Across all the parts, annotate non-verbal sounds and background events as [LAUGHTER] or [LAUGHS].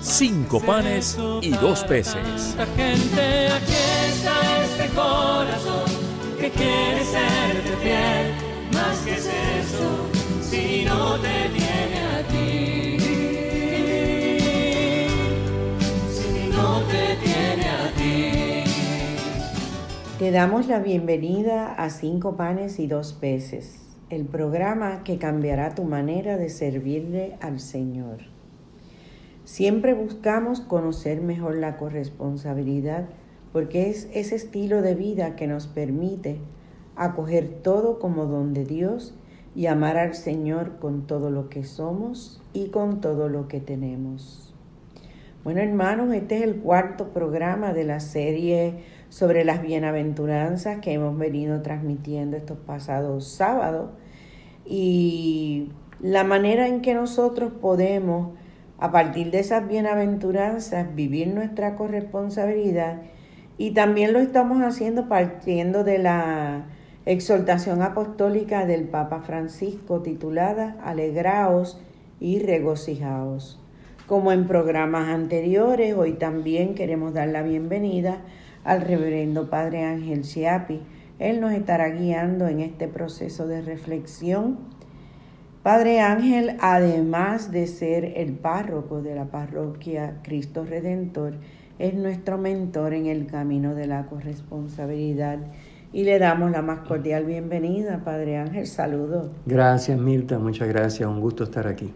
cinco panes y dos peces. Gente, aquí está este corazón que quiere serte fiel. Más que es eso, si no te tiene a ti. Si no te tiene a ti. Te damos la bienvenida a Cinco Panes y Dos Peces, el programa que cambiará tu manera de servirle al Señor. Siempre buscamos conocer mejor la corresponsabilidad porque es ese estilo de vida que nos permite acoger todo como don de Dios y amar al Señor con todo lo que somos y con todo lo que tenemos. Bueno, hermanos, este es el cuarto programa de la serie sobre las bienaventuranzas que hemos venido transmitiendo estos pasados sábados y la manera en que nosotros podemos, a partir de esas bienaventuranzas, vivir nuestra corresponsabilidad y también lo estamos haciendo partiendo de la exhortación apostólica del Papa Francisco titulada Alegraos y regocijaos. Como en programas anteriores, hoy también queremos dar la bienvenida al reverendo Padre Ángel Chiapi. Él nos estará guiando en este proceso de reflexión. Padre Ángel, además de ser el párroco de la parroquia Cristo Redentor, es nuestro mentor en el camino de la corresponsabilidad y le damos la más cordial bienvenida, Padre Ángel. Saludos. Gracias, Mirta. Muchas gracias. Un gusto estar aquí.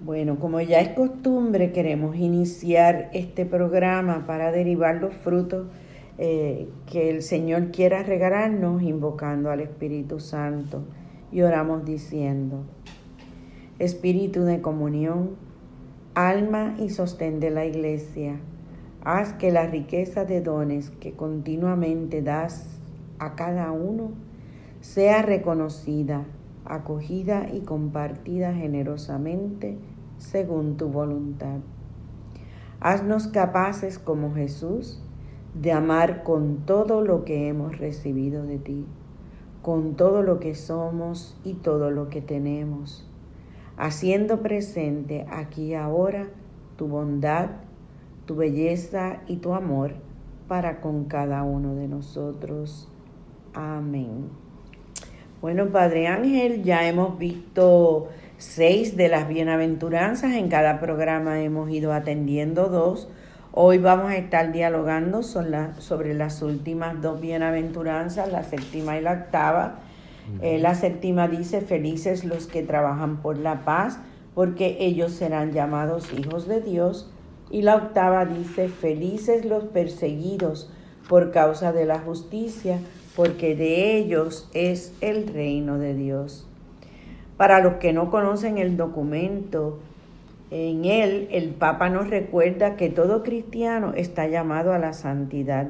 Bueno, como ya es costumbre, queremos iniciar este programa para derivar los frutos eh, que el Señor quiera regalarnos, invocando al Espíritu Santo. Y oramos diciendo, Espíritu de comunión, alma y sostén de la iglesia, haz que la riqueza de dones que continuamente das a cada uno sea reconocida, acogida y compartida generosamente según tu voluntad. Haznos capaces como Jesús de amar con todo lo que hemos recibido de ti, con todo lo que somos y todo lo que tenemos, haciendo presente aquí y ahora tu bondad, tu belleza y tu amor para con cada uno de nosotros. Amén. Bueno, Padre Ángel, ya hemos visto seis de las bienaventuranzas. En cada programa hemos ido atendiendo dos. Hoy vamos a estar dialogando sobre las últimas dos bienaventuranzas, la séptima y la octava. Eh, la séptima dice, felices los que trabajan por la paz, porque ellos serán llamados hijos de Dios. Y la octava dice, felices los perseguidos por causa de la justicia, porque de ellos es el reino de Dios. Para los que no conocen el documento, en él el Papa nos recuerda que todo cristiano está llamado a la santidad.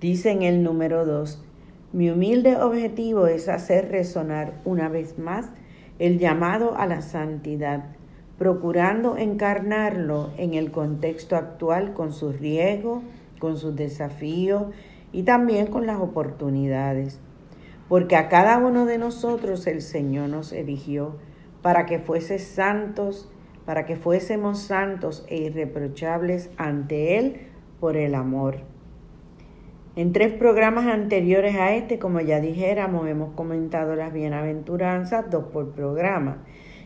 Dice en el número 2, mi humilde objetivo es hacer resonar una vez más el llamado a la santidad, procurando encarnarlo en el contexto actual con sus riesgos, con sus desafíos y también con las oportunidades porque a cada uno de nosotros el Señor nos eligió para que fuese santos, para que fuésemos santos e irreprochables ante Él por el amor. En tres programas anteriores a este, como ya dijéramos, hemos comentado las bienaventuranzas, dos por programa,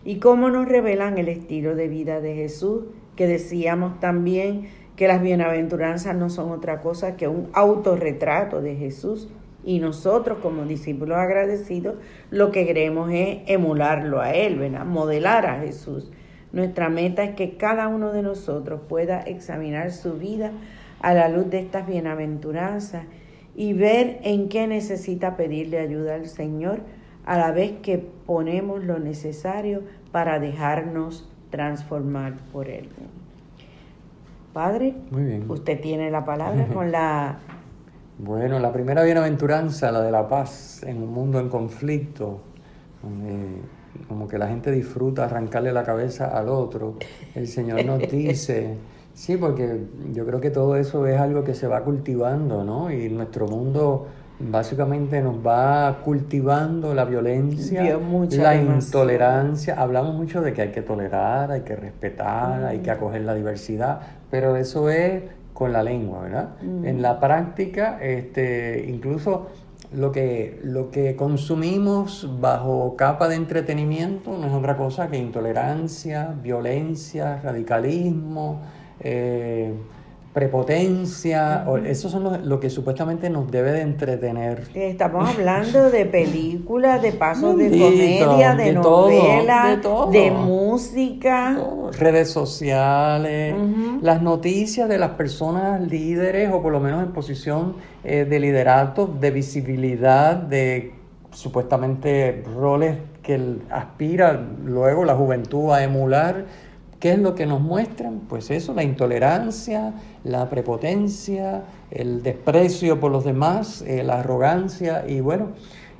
y cómo nos revelan el estilo de vida de Jesús, que decíamos también que las bienaventuranzas no son otra cosa que un autorretrato de Jesús y nosotros como discípulos agradecidos lo que queremos es emularlo a Él, ¿verdad? modelar a Jesús. Nuestra meta es que cada uno de nosotros pueda examinar su vida a la luz de estas bienaventuranzas y ver en qué necesita pedirle ayuda al Señor a la vez que ponemos lo necesario para dejarnos transformar por Él. Padre, Muy bien. usted tiene la palabra [LAUGHS] con la... Bueno, la primera bienaventuranza, la de la paz en un mundo en conflicto, donde como que la gente disfruta arrancarle la cabeza al otro. El Señor nos [LAUGHS] dice, sí, porque yo creo que todo eso es algo que se va cultivando, ¿no? Y nuestro mundo básicamente nos va cultivando la violencia, la intolerancia. Hablamos mucho de que hay que tolerar, hay que respetar, hay que acoger la diversidad, pero eso es con la lengua, ¿verdad? En la práctica, este, incluso lo que, lo que consumimos bajo capa de entretenimiento no es otra cosa que intolerancia, violencia, radicalismo, eh, prepotencia, o- eso son los- lo que supuestamente nos debe de entretener. Estamos hablando de películas, de pasos de comedia, de, de todo, novela, de música. Todo, redes sociales, las noticias de las personas líderes o por lo menos en posición eh, de liderato, de visibilidad, de supuestamente roles que aspira luego la juventud a emular. ¿Qué es lo que nos muestran? Pues eso, la intolerancia, la prepotencia, el desprecio por los demás, eh, la arrogancia y bueno,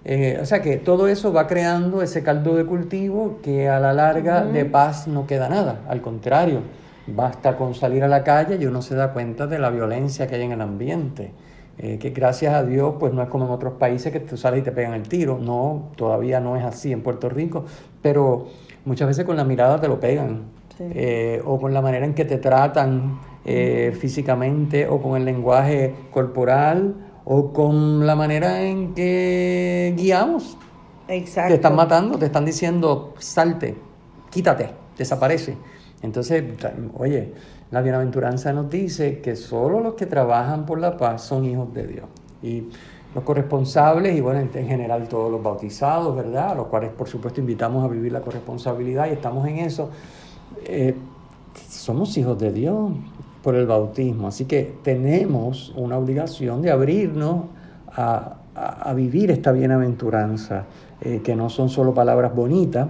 eh, o sea que todo eso va creando ese caldo de cultivo que a la larga de paz no queda nada, al contrario, basta con salir a la calle y uno se da cuenta de la violencia que hay en el ambiente. eh, que gracias a Dios pues no es como en otros países que tú sales y te pegan el tiro, no, todavía no es así en Puerto Rico, pero muchas veces con la mirada te lo pegan, Sí. eh, o con la manera en que te tratan eh, físicamente, o con el lenguaje corporal, o con la manera en que guiamos. Exacto. Te están matando, te están diciendo, salte, quítate, desaparece. Entonces, oye, la bienaventuranza nos dice que solo los que trabajan por la paz son hijos de Dios. Y los corresponsables, y bueno, en en general todos los bautizados, ¿verdad? A los cuales, por supuesto, invitamos a vivir la corresponsabilidad y estamos en eso. Eh, somos hijos de Dios por el bautismo, así que tenemos una obligación de abrirnos a, a- a vivir esta bienaventuranza, eh, que no son solo palabras bonitas,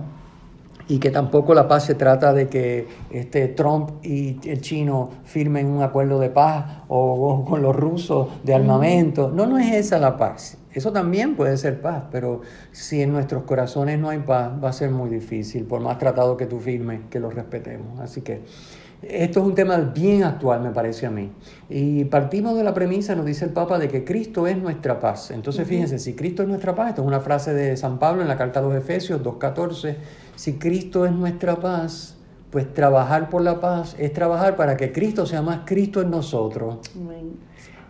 y que tampoco la paz se trata de que este Trump y el chino firmen un acuerdo de paz o, o con los rusos de armamento. No, no es esa la paz. Eso también puede ser paz, pero si en nuestros corazones no hay paz, va a ser muy difícil, por más tratado que tú firmes, que lo respetemos. Así que esto es un tema bien actual, me parece a mí. Y partimos de la premisa, nos dice el Papa, de que Cristo es nuestra paz. Entonces, fíjense, si Cristo es nuestra paz, esto es una frase de San Pablo en la carta a los Efesios 2.14, si Cristo es nuestra paz, pues trabajar por la paz es trabajar para que Cristo sea más Cristo en nosotros. Amén.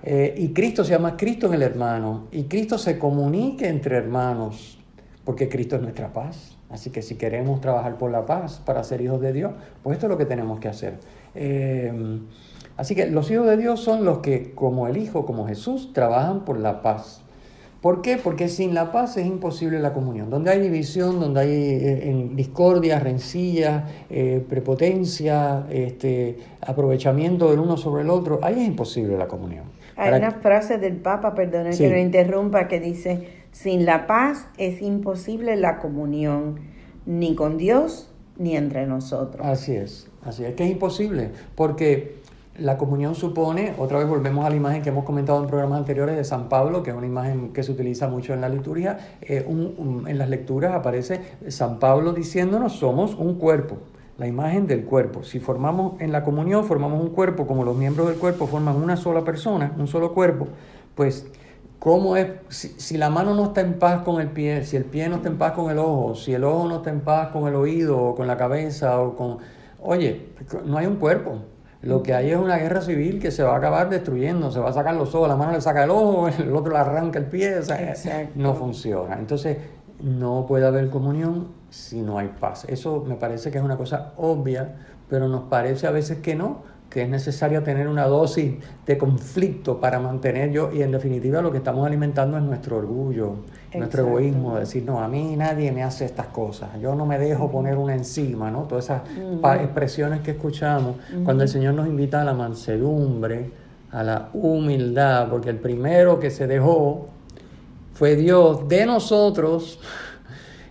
Eh, y Cristo sea más Cristo en el hermano. Y Cristo se comunique entre hermanos, porque Cristo es nuestra paz. Así que si queremos trabajar por la paz para ser hijos de Dios, pues esto es lo que tenemos que hacer. Eh, así que los hijos de Dios son los que, como el Hijo, como Jesús, trabajan por la paz. ¿Por qué? Porque sin la paz es imposible la comunión. Donde hay división, donde hay eh, discordia, rencilla, prepotencia, este, aprovechamiento del uno sobre el otro, ahí es imposible la comunión. Hay Para- una frase del Papa, perdone Sí. que lo interrumpa, que dice, sin la paz es imposible la comunión, ni con Dios ni entre nosotros. Así es, así es que es imposible, porque la comunión supone, otra vez volvemos a la imagen que hemos comentado en programas anteriores de San Pablo, que es una imagen que se utiliza mucho en la liturgia, eh, un- un- en las lecturas aparece San Pablo diciéndonos somos un cuerpo, la imagen del cuerpo. Si formamos en la comunión, formamos un cuerpo, como los miembros del cuerpo forman una sola persona, un solo cuerpo, pues ¿Cómo es? Si, si la mano no está en paz con el pie, si el pie no está en paz con el ojo, si el ojo no está en paz con el oído o con la cabeza o con... Oye, no hay un cuerpo. Lo que hay es una guerra civil que se va a acabar destruyendo. Se va a sacar los ojos, la mano le saca el ojo, [LAUGHS] el otro le arranca el pie. O sea, no funciona. Entonces, no puede haber comunión si no hay paz. Eso me parece que es una cosa obvia, pero nos parece a veces que no, que es necesario tener una dosis de conflicto para mantener yo, y en definitiva lo que estamos alimentando es nuestro orgullo, nuestro egoísmo, de decir, no, a mí nadie me hace estas cosas, yo no me dejo poner una encima, ¿no? Todas esas pa- expresiones que escuchamos cuando el Señor nos invita a la mansedumbre, a la humildad, porque el primero que se dejó fue Dios de nosotros.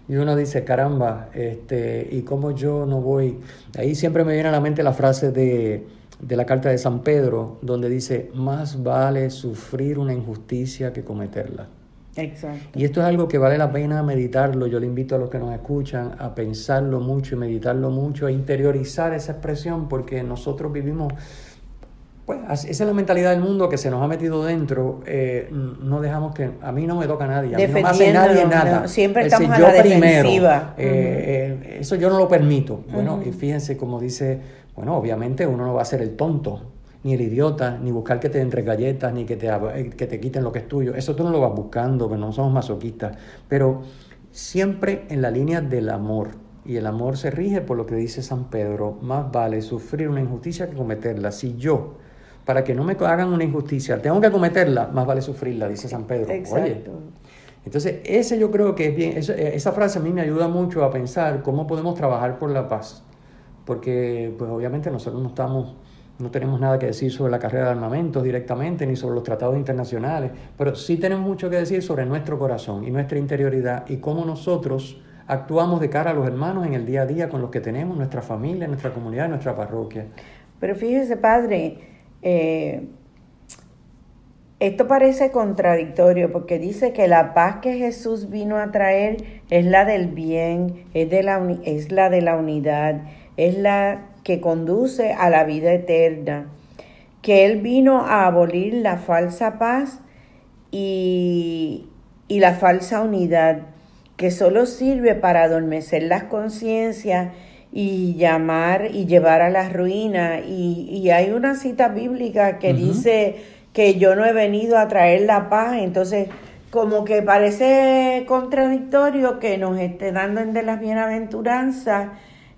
Y uno dice, caramba, este, ¿y cómo yo no voy? Ahí siempre me viene a la mente la frase de, de la carta de San Pedro, donde dice, más vale sufrir una injusticia que cometerla. Exacto. Y esto es algo que vale la pena meditarlo. Yo le invito a los que nos escuchan a pensarlo mucho y meditarlo mucho, a interiorizar esa expresión, porque nosotros vivimos, pues esa es la mentalidad del mundo que se nos ha metido dentro. Eh, no dejamos que, a mí no me toca nadie, a mí no me hace nadie nada. No, siempre estamos a la primero, eh, eh, eso yo no lo permito. Bueno, y fíjense como dice, bueno, obviamente uno no va a ser el tonto ni el idiota, ni buscar que te den tres galletas, ni que te, que te quiten lo que es tuyo. Eso tú no lo vas buscando, que no somos masoquistas. Pero siempre en la línea del amor. Y el amor se rige por lo que dice San Pedro. Más vale sufrir una injusticia que cometerla. Si yo, para que no me hagan una injusticia, tengo que cometerla, más vale sufrirla, dice San Pedro. Exacto. entonces, ese yo creo que es bien, esa frase a mí me ayuda mucho a pensar cómo podemos trabajar por la paz. Porque, pues obviamente nosotros no estamos no tenemos nada que decir sobre la carrera de armamentos directamente, ni sobre los tratados internacionales, pero sí tenemos mucho que decir sobre nuestro corazón y nuestra interioridad y cómo nosotros actuamos de cara a los hermanos en el día a día con los que tenemos, nuestra familia, nuestra comunidad, nuestra parroquia. Pero fíjese, padre, eh, esto parece contradictorio porque dice que la paz que Jesús vino a traer es la del bien, es, de la, es la de la unidad, es la que conduce a la vida eterna, que Él vino a abolir la falsa paz y, y la falsa unidad, que solo sirve para adormecer las conciencias y llamar y llevar a la ruina. Y, y hay una cita bíblica que dice que yo no he venido a traer la paz, entonces como que parece contradictorio que nos esté dando en de las bienaventuranzas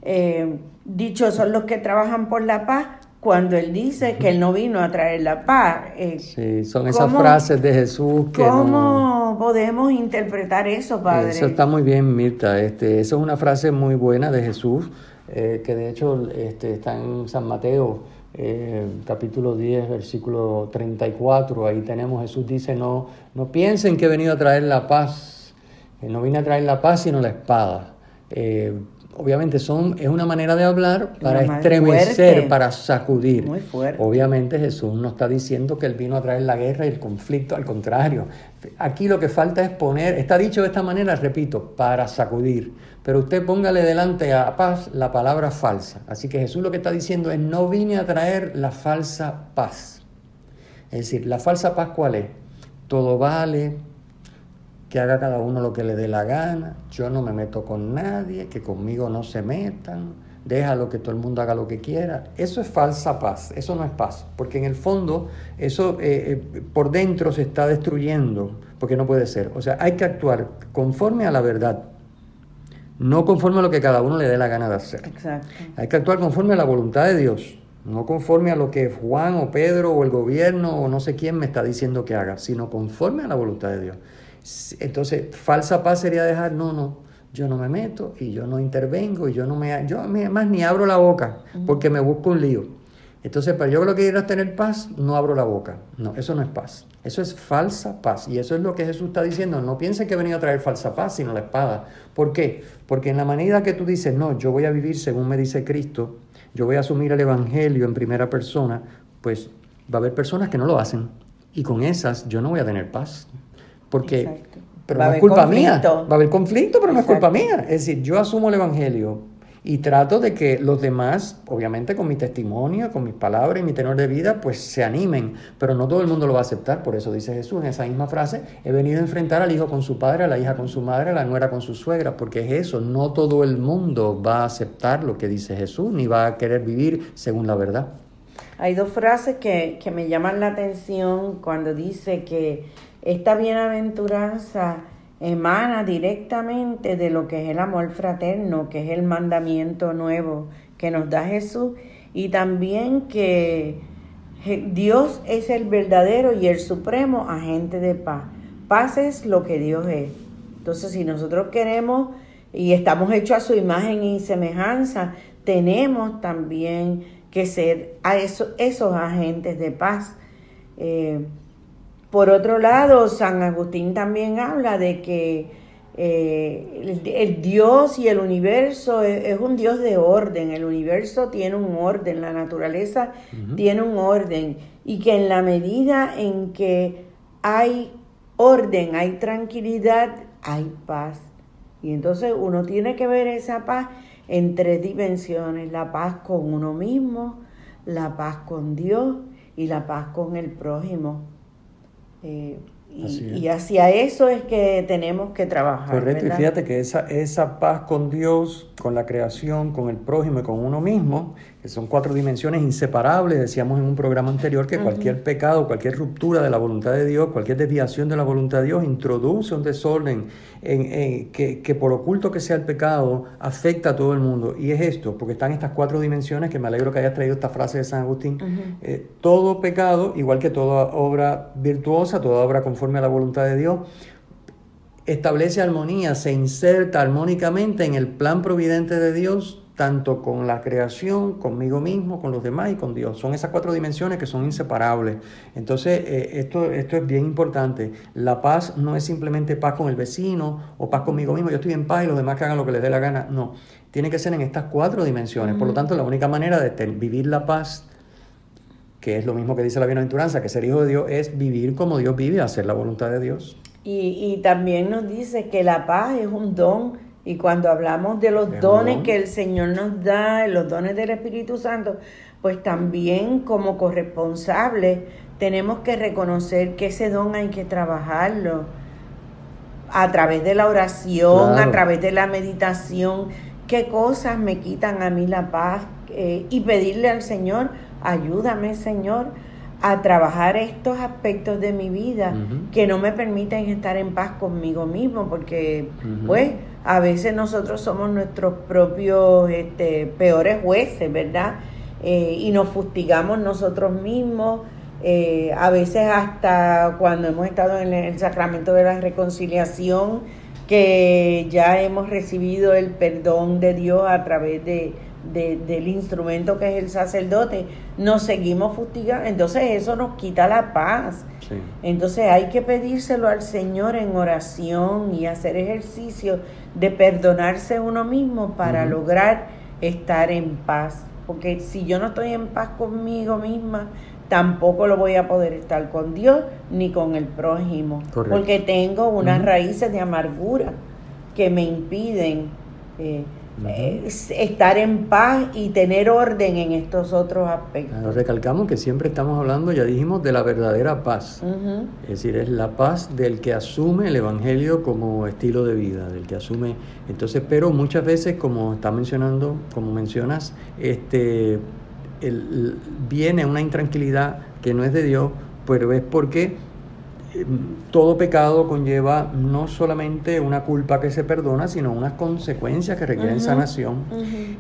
eh, dichos son los que trabajan por la paz, cuando él dice que él no vino a traer la paz. Eh, sí, son esas frases de Jesús que ¿Cómo podemos interpretar eso, Padre? Eso está muy bien, Mirta. Este, eso es una frase muy buena de Jesús, eh, que de hecho este, está en San Mateo, eh, capítulo 10, versículo 34. Ahí tenemos, Jesús dice, no, no piensen que he venido a traer la paz. no vine a traer la paz, sino la espada obviamente son, es una manera de hablar para estremecer, para sacudir. Muy fuerte. Obviamente Jesús no está diciendo que Él vino a traer la guerra y el conflicto, al contrario. Aquí lo que falta es poner, está dicho de esta manera, repito, para sacudir. Pero usted póngale delante a paz la palabra falsa. Así que Jesús lo que está diciendo es, no vine a traer la falsa paz. Es decir, la falsa paz cuál es? Todo vale, que haga cada uno lo que le dé la gana, yo no me meto con nadie, que conmigo no se metan, déjalo que todo el mundo haga lo que quiera. Eso es falsa paz, eso no es paz, porque en el fondo eso eh, eh, por dentro se está destruyendo, porque no puede ser. O sea, hay que actuar conforme a la verdad, no conforme a lo que cada uno le dé la gana de hacer. Exacto. Hay que actuar conforme a la voluntad de Dios, no conforme a lo que Juan o Pedro o el gobierno o no sé quién me está diciendo que haga, sino conforme a la voluntad de Dios. Entonces, falsa paz sería dejar, no, no, yo no me meto y yo no intervengo y yo no me, yo más ni abro la boca porque me busco un lío. Entonces, para yo lo que quiero es tener paz, no abro la boca. No, eso no es paz. Eso es falsa paz. Y eso es lo que Jesús está diciendo. No piensen que he venido a traer falsa paz, sino la espada. ¿Por qué? Porque en la manera que tú dices, no, yo voy a vivir según me dice Cristo, yo voy a asumir el Evangelio en primera persona, pues va a haber personas que no lo hacen. Y con esas yo no voy a tener paz. Porque, pero no es culpa mía. Va a haber conflicto, pero no es culpa mía. Es decir, yo asumo el Evangelio y trato de que los demás, obviamente con mi testimonio, con mis palabras y mi tenor de vida, pues se animen, pero no todo el mundo lo va a aceptar. Por eso dice Jesús en esa misma frase, he venido a enfrentar al hijo con su padre, a la hija con su madre, a la nuera con su suegra, porque es eso, no todo el mundo va a aceptar lo que dice Jesús, ni va a querer vivir según la verdad. Hay dos frases que, que me llaman la atención cuando dice que esta bienaventuranza emana directamente de lo que es el amor fraterno, que es el mandamiento nuevo que nos da Jesús, y también que Dios es el verdadero y el supremo agente de paz. Paz es lo que Dios es. Entonces, si nosotros queremos y estamos hechos a su imagen y semejanza, tenemos también que ser a esos, agentes de paz. Eh, por otro lado, San Agustín también habla de que eh, el, Dios y el universo es, un Dios de orden, el universo tiene un orden, la naturaleza tiene un orden y que en la medida en que hay orden, hay tranquilidad, hay paz. Y entonces uno tiene que ver esa paz en tres dimensiones, la paz con uno mismo, la paz con Dios y la paz con el prójimo. Eh, y, hacia eso es que tenemos que trabajar. Correcto, y fíjate que esa, esa paz con Dios, con la creación, con el prójimo y con uno mismo, que son cuatro dimensiones inseparables, decíamos en un programa anterior que cualquier pecado, cualquier ruptura de la voluntad de Dios, cualquier desviación de la voluntad de Dios introduce un desorden en, que, que, por oculto que sea el pecado afecta a todo el mundo. Y es esto, porque están estas cuatro dimensiones, que me alegro que hayas traído esta frase de San Agustín, eh, todo pecado, igual que toda obra virtuosa, toda obra conforme a la voluntad de Dios, establece armonía, se inserta armónicamente en el plan providente de Dios tanto con la creación, conmigo mismo, con los demás y con Dios. Son esas cuatro dimensiones que son inseparables. Entonces, eh, esto, esto es bien importante. La paz no es simplemente paz con el vecino o paz conmigo mismo, yo estoy en paz y los demás que hagan lo que les dé la gana. No, tiene que ser en estas cuatro dimensiones. Por lo tanto, la única manera de vivir la paz que es lo mismo que dice la bienaventuranza, que ser hijo de Dios es vivir como Dios vive, hacer la voluntad de Dios. Y, y también nos dice que la paz es un don y cuando hablamos de los dones que el Señor nos da, los dones del Espíritu Santo, pues también como corresponsables tenemos que reconocer que ese don hay que trabajarlo a través de la oración, a través de la meditación, qué cosas me quitan a mí la paz eh, y pedirle al Señor, ayúdame Señor a trabajar estos aspectos de mi vida que no me permiten estar en paz conmigo mismo, porque pues a veces nosotros somos nuestros propios este, peores jueces, ¿verdad? Eh, y nos fustigamos nosotros mismos, eh, a veces hasta cuando hemos estado en el sacramento de la reconciliación, que ya hemos recibido el perdón de Dios a través de del instrumento que es el sacerdote, nos seguimos fustigando, entonces eso nos quita la paz. Entonces hay que pedírselo al Señor en oración y hacer ejercicio de perdonarse uno mismo para lograr estar en paz. Porque si yo no estoy en paz conmigo misma, tampoco lo voy a poder estar con Dios ni con el prójimo. Porque tengo unas raíces de amargura que me impiden eh, estar en paz y tener orden en estos otros aspectos. Nos recalcamos que siempre estamos hablando, ya dijimos, de la verdadera paz. Es decir, es la paz del que asume el Evangelio como estilo de vida, del que asume. Entonces, pero muchas veces, como está mencionando, como mencionas, este, viene una intranquilidad que no es de Dios, pero es porque todo pecado conlleva no solamente una culpa que se perdona, sino unas consecuencias que requieren sanación.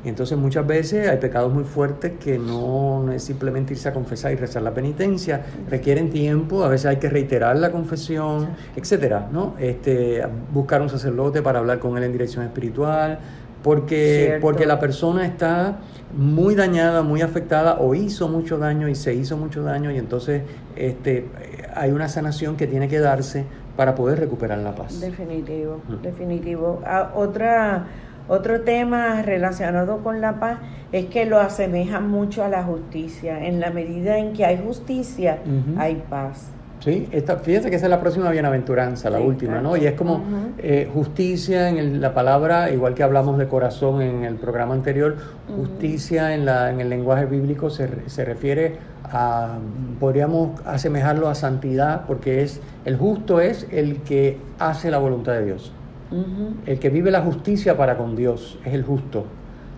Y entonces muchas veces hay pecados muy fuertes que no, es simplemente irse a confesar y rezar la penitencia, requieren tiempo, a veces hay que reiterar la confesión, etcétera, ¿no? Este, buscar un sacerdote para hablar con él en dirección espiritual, porque, porque la persona está muy dañada, muy afectada o hizo mucho daño y se hizo mucho daño y entonces este, hay una sanación que tiene que darse para poder recuperar la paz. Definitivo, definitivo. Ah, otra, otro tema relacionado con la paz es que lo asemeja mucho a la justicia. En la medida en que hay justicia, hay paz. Sí, esta, fíjense que esa es la próxima bienaventuranza, la última, ¿no? Y es como eh, justicia en la palabra, igual que hablamos de corazón en el programa anterior, justicia en, la, en el lenguaje bíblico se, se refiere a, podríamos asemejarlo a santidad, porque es el justo es el que hace la voluntad de Dios. El que vive la justicia para con Dios es el justo.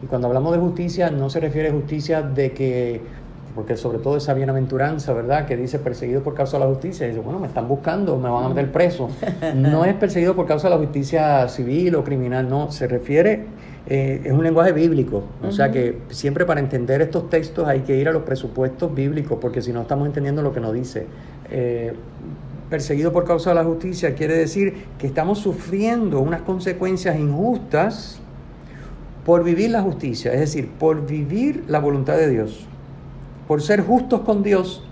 Y cuando hablamos de justicia no se refiere a justicia de que porque sobre todo esa bienaventuranza, ¿verdad? Que dice perseguido por causa de la justicia, y dice, bueno, me están buscando, me van a meter preso. No es perseguido por causa de la justicia civil o criminal, no, se refiere, eh, es un lenguaje bíblico, o sea que siempre para entender estos textos hay que ir a los presupuestos bíblicos, porque si no estamos entendiendo lo que nos dice. Eh, perseguido por causa de la justicia quiere decir que estamos sufriendo unas consecuencias injustas por vivir la justicia, es decir, por vivir la voluntad de Dios por ser justos con Dios,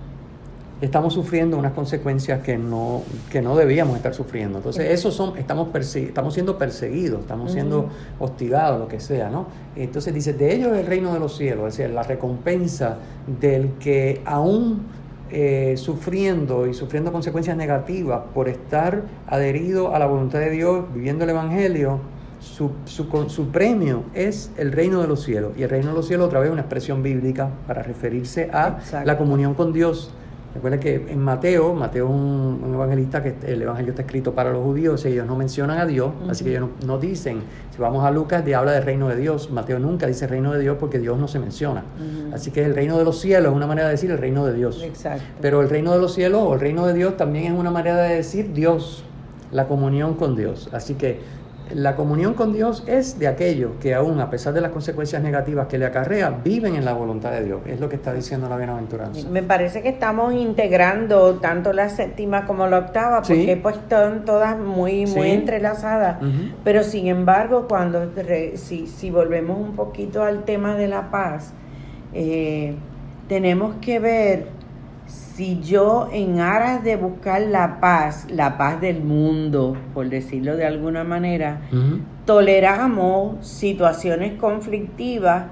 estamos sufriendo unas consecuencias que no, que no debíamos estar sufriendo. Entonces, eso son, estamos, estamos siendo perseguidos, estamos siendo hostigados, lo que sea, ¿no? Entonces dice, de ellos es el reino de los cielos, es decir, la recompensa del que aún eh, sufriendo y sufriendo consecuencias negativas por estar adherido a la voluntad de Dios, viviendo el Evangelio, su, su, premio es el reino de los cielos. Y el reino de los cielos otra vez una expresión bíblica para referirse a la comunión con Dios. Recuerda que en Mateo, Mateo es un, evangelista que el evangelio está escrito para los judíos, ellos no mencionan a Dios, así que ellos no, dicen, si vamos a Lucas, de habla del reino de Dios, Mateo nunca dice reino de Dios porque Dios no se menciona. Así que el reino de los cielos es una manera de decir el reino de Dios. Exacto. Pero el reino de los cielos o el reino de Dios también es una manera de decir Dios, la comunión con Dios. Así que la comunión con Dios es de aquellos que aún a pesar de las consecuencias negativas que le acarrea, viven en la voluntad de Dios. Es lo que está diciendo la bienaventuranza. Me parece que estamos integrando tanto la séptima como la octava, porque pues están todas muy, muy entrelazadas. Pero sin embargo, cuando si, si volvemos un poquito al tema de la paz, eh, tenemos que ver si yo en aras de buscar la paz, la paz del mundo, por decirlo de alguna manera, toleramos situaciones conflictivas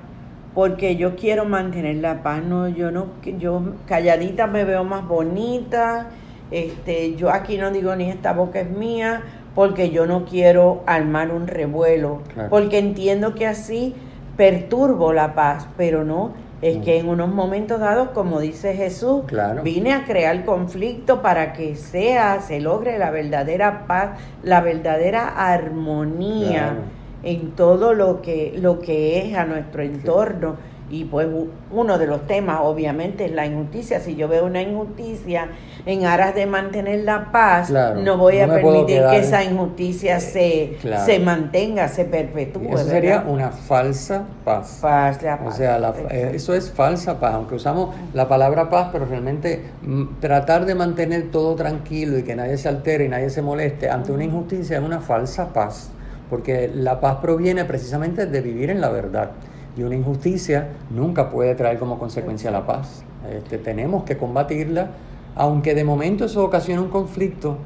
porque yo quiero mantener la paz, no, yo no, yo calladita me veo más bonita, este, yo aquí no digo ni esta boca es mía, porque yo no quiero armar un revuelo, porque entiendo que así perturbo la paz, pero no, es que en unos momentos dados, como dice Jesús, vine a crear conflicto para que sea, se logre la verdadera paz, la verdadera armonía en todo lo que, lo que es a nuestro entorno. Y pues uno de los temas obviamente es la injusticia. Si yo veo una injusticia en aras de mantener la paz, no voy a permitir que esa injusticia se, se mantenga, se perpetúe. Eso sería una falsa paz. O sea, eh, eso es falsa paz, aunque usamos la palabra paz, pero realmente mm, tratar de mantener todo tranquilo y que nadie se altere y nadie se moleste ante una injusticia es una falsa paz, porque la paz proviene precisamente de vivir en la verdad. Y una injusticia nunca puede traer como consecuencia la paz. Este, tenemos que combatirla, aunque de momento eso ocasiona un conflicto,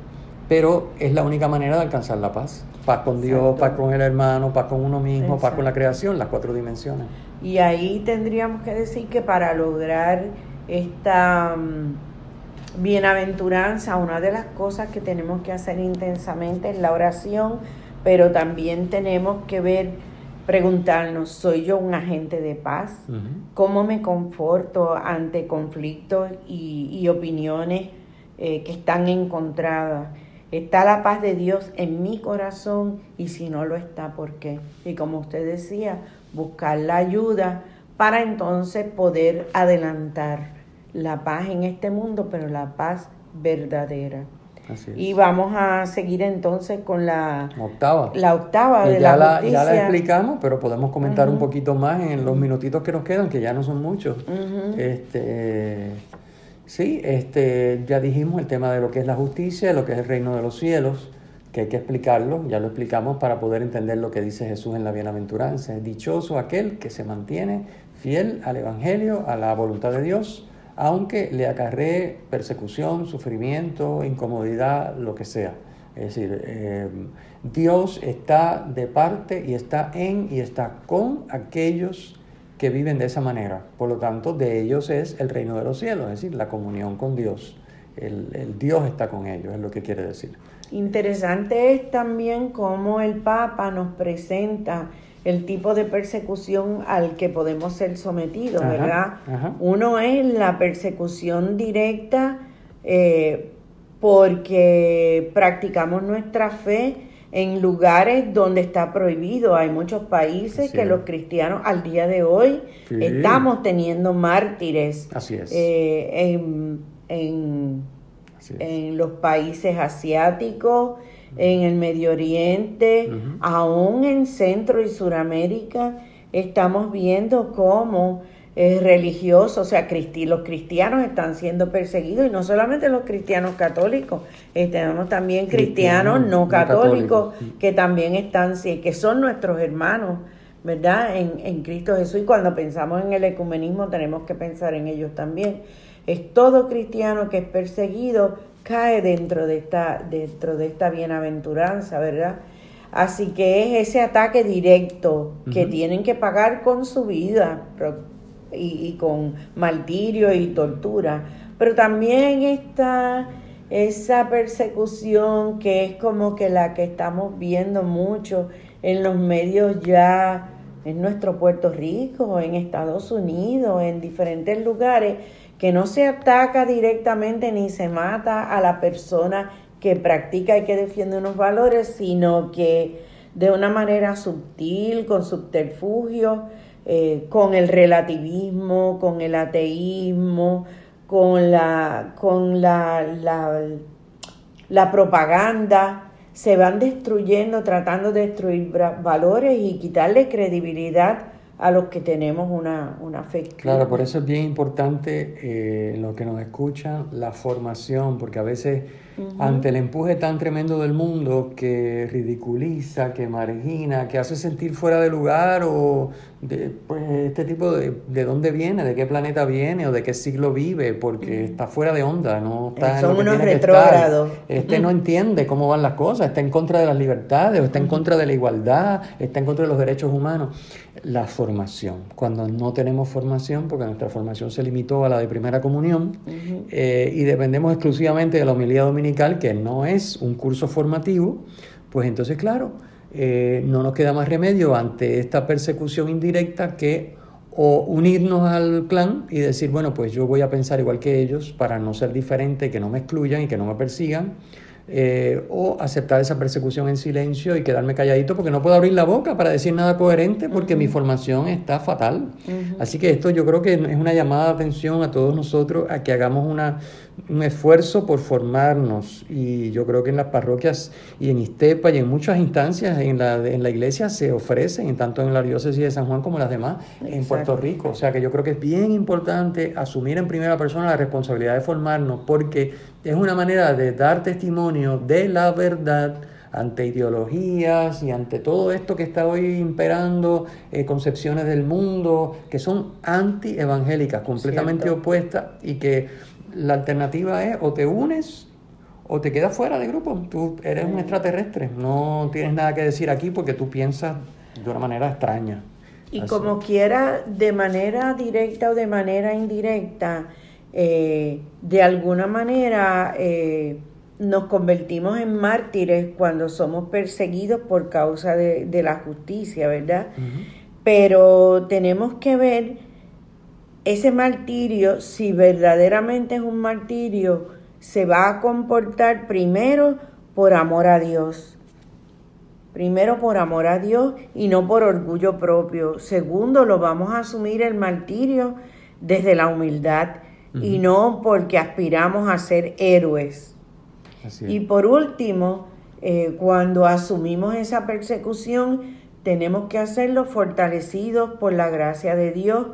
pero es la única manera de alcanzar la paz. Paz con Dios, paz con el hermano, paz con uno mismo, paz con la creación, las cuatro dimensiones. Y ahí tendríamos que decir que para lograr esta mm, bienaventuranza, una de las cosas que tenemos que hacer intensamente es la oración, pero también tenemos que ver preguntarnos, ¿soy yo un agente de paz? ¿Cómo me conforto ante conflictos y, opiniones eh, que están encontradas? ¿Está la paz de Dios en mi corazón? Y si no lo está, ¿por qué? Y como usted decía, buscar la ayuda para entonces poder adelantar la paz en este mundo, pero la paz verdadera. Y vamos a seguir entonces con la octava. La octava de ya la, Ya la explicamos, pero podemos comentar un poquito más en los minutitos que nos quedan, que ya no son muchos. este, sí, este, ya dijimos el tema de lo que es la justicia, lo que es el reino de los cielos, que hay que explicarlo, ya lo explicamos para poder entender lo que dice Jesús en la bienaventuranza. Dichoso aquel que se mantiene fiel al Evangelio, a la voluntad de Dios aunque le acarree persecución, sufrimiento, incomodidad, lo que sea. Es decir, eh, Dios está de parte y está en y está con aquellos que viven de esa manera. Por lo tanto, de ellos es el reino de los cielos, es decir, la comunión con Dios. El, el Dios está con ellos, es lo que quiere decir. Interesante es también cómo el Papa nos presenta el tipo de persecución al que podemos ser sometidos, ¿verdad? Uno es la persecución directa eh, porque practicamos nuestra fe en lugares donde está prohibido. Hay muchos países que los cristianos al día de hoy estamos teniendo mártires. Así es. Eh, en, en los países asiáticos en el Medio Oriente, aún en Centro y Suramérica, estamos viendo cómo es religioso, o sea, los cristianos están siendo perseguidos y no solamente los cristianos católicos, eh, tenemos también cristianos no, católicos, que también están, que son nuestros hermanos, ¿verdad? En, en Cristo Jesús y cuando pensamos en el ecumenismo tenemos que pensar en ellos también. es todo cristiano que es perseguido cae dentro de esta, dentro de esta bienaventuranza, ¿verdad? Así que es ese ataque directo que tienen que pagar con su vida y, y, con martirio y tortura. Pero también está esa persecución que es como que la que estamos viendo mucho en los medios ya en nuestro Puerto Rico, en Estados Unidos, en diferentes lugares, que no se ataca directamente ni se mata a la persona que practica y que defiende unos valores, sino que de una manera sutil, con subterfugio, eh, con el relativismo, con el ateísmo, con la, con la, la, la propaganda, se van destruyendo, tratando de destruir valores y quitarle credibilidad a los que tenemos una, una fe. Claro, por eso es bien importante eh, lo que nos escuchan, la formación, porque a veces ante el empuje tan tremendo del mundo que ridiculiza, que margina, que hace sentir fuera de lugar o de, pues, este tipo de, de dónde viene, de qué planeta viene o de qué siglo vive, porque está fuera de onda, no está Son unos retrógrados. Este no entiende cómo van las cosas, está en contra de las libertades, o está en contra de la igualdad, está en contra de los derechos humanos. La formación. Cuando no tenemos formación, porque nuestra formación se limitó a la de primera comunión, eh, y dependemos exclusivamente de la humildad dominical, que no es un curso formativo, pues entonces, claro, eh, no nos queda más remedio ante esta persecución indirecta que o unirnos al clan y decir, bueno, pues yo voy a pensar igual que ellos para no ser diferente, que no me excluyan y que no me persigan, eh, o aceptar esa persecución en silencio y quedarme calladito porque no puedo abrir la boca para decir nada coherente porque mi formación está fatal. Así que esto yo creo que es una llamada de atención a todos nosotros a que hagamos una, un esfuerzo por formarnos. Y yo creo que en las parroquias y en Istepa y en muchas instancias en la, en la iglesia se ofrecen, tanto en la diócesis de San Juan como las demás en Puerto Rico. O sea que yo creo que es bien importante asumir en primera persona la responsabilidad de formarnos porque es una manera de dar testimonio de la verdad ante ideologías y ante todo esto que está hoy imperando, eh, concepciones del mundo que son anti-evangélicas, completamente opuestas y que la alternativa es o te unes o te quedas fuera de grupo. Tú eres un extraterrestre, no tienes nada que decir aquí porque tú piensas de una manera extraña. Y como quiera, de manera directa o de manera indirecta, eh, de alguna manera eh, nos convertimos en mártires cuando somos perseguidos por causa de, la justicia, ¿verdad? Pero tenemos que ver ese martirio, si verdaderamente es un martirio, se va a comportar primero por amor a Dios. Primero por amor a Dios y no por orgullo propio. Segundo, lo vamos a asumir el martirio desde la humildad y no porque aspiramos a ser héroes. Y por último, eh, cuando asumimos esa persecución, tenemos que hacerlo fortalecidos por la gracia de Dios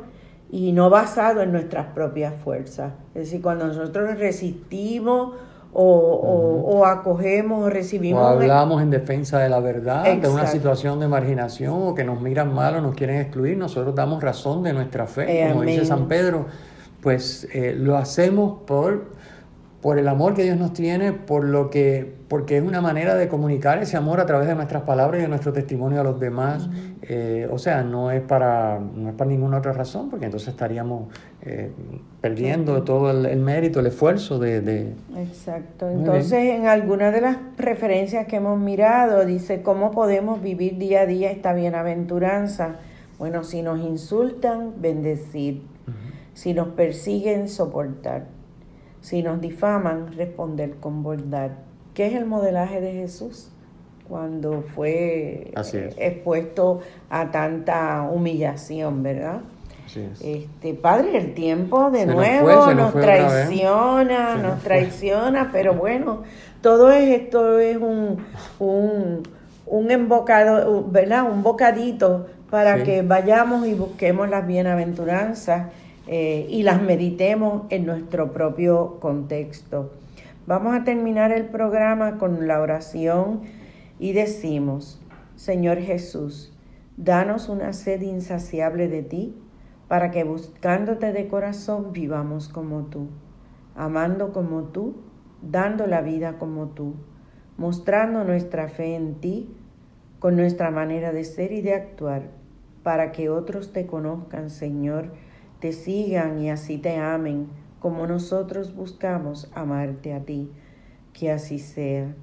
y no basado en nuestras propias fuerzas. Es decir, cuando nosotros resistimos o, acogemos o recibimos... O hablamos en defensa de la verdad, de una situación de marginación o que nos miran mal o nos quieren excluir, nosotros damos razón de nuestra fe, como dice San Pedro, pues eh, lo hacemos por por el amor que Dios nos tiene, por lo que, porque es una manera de comunicar ese amor a través de nuestras palabras y de nuestro testimonio a los demás. Eh, o sea, no es para, no es para ninguna otra razón, porque entonces estaríamos eh, perdiendo todo el, mérito, el esfuerzo de... Exacto. Entonces, en alguna de las referencias que hemos mirado, dice, ¿cómo podemos vivir día a día esta bienaventuranza? Bueno, si nos insultan, bendecir. Si nos persiguen, soportar si nos difaman, responder con bondad. ¿Qué es el modelaje de Jesús? Cuando fue expuesto a tanta humillación, ¿verdad? Este, padre, el tiempo de nuevo nos, traiciona, nos traiciona, pero bueno, todo esto es un, un, un embocado, ¿verdad? Un bocadito para que vayamos y busquemos las bienaventuranzas eh, y las meditemos en nuestro propio contexto. Vamos a terminar el programa con la oración y decimos, Señor Jesús, danos una sed insaciable de ti, para que buscándote de corazón vivamos como tú, amando como tú, dando la vida como tú, mostrando nuestra fe en ti con nuestra manera de ser y de actuar, para que otros te conozcan, Señor, te sigan y así te amen, como nosotros buscamos amarte a ti. Que así sea.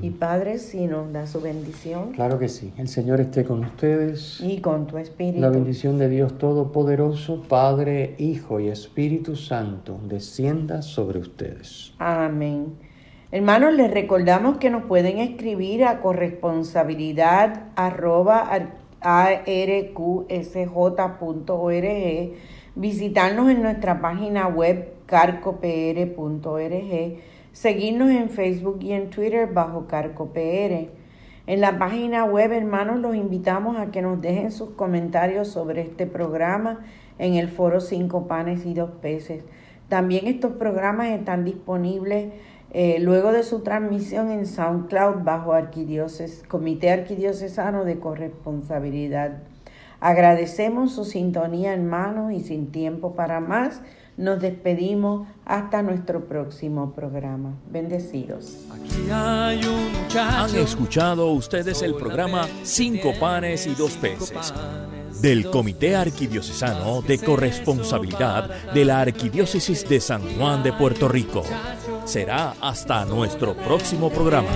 Y Padre, si nos da su bendición. Claro que sí. El Señor esté con ustedes. Y con tu espíritu. La bendición de Dios Todopoderoso, Padre, Hijo y Espíritu Santo, descienda sobre ustedes. Amén. Hermanos, les recordamos que nos pueden escribir a corresponsabilidad visitarnos en nuestra página web carcopr.org seguirnos en Facebook y en Twitter bajo CarcoPR. En la página web, hermanos, los invitamos a que nos dejen sus comentarios sobre este programa en el foro Cinco Panes y Dos Peces. También estos programas están disponibles eh, luego de su transmisión en SoundCloud bajo Comité Arquidiocesano de Corresponsabilidad. Agradecemos su sintonía, hermanos, y sin tiempo para más, nos despedimos hasta nuestro próximo programa. Bendecidos. Han escuchado ustedes el programa Cinco panes y dos peces del Comité Arquidiocesano de Corresponsabilidad de la Arquidiócesis de San Juan de Puerto Rico. Será hasta nuestro próximo programa.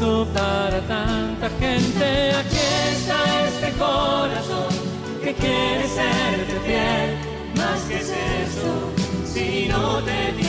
Para tanta gente. Aquí está este corazón que quiere serte fiel, más que es eso, si no te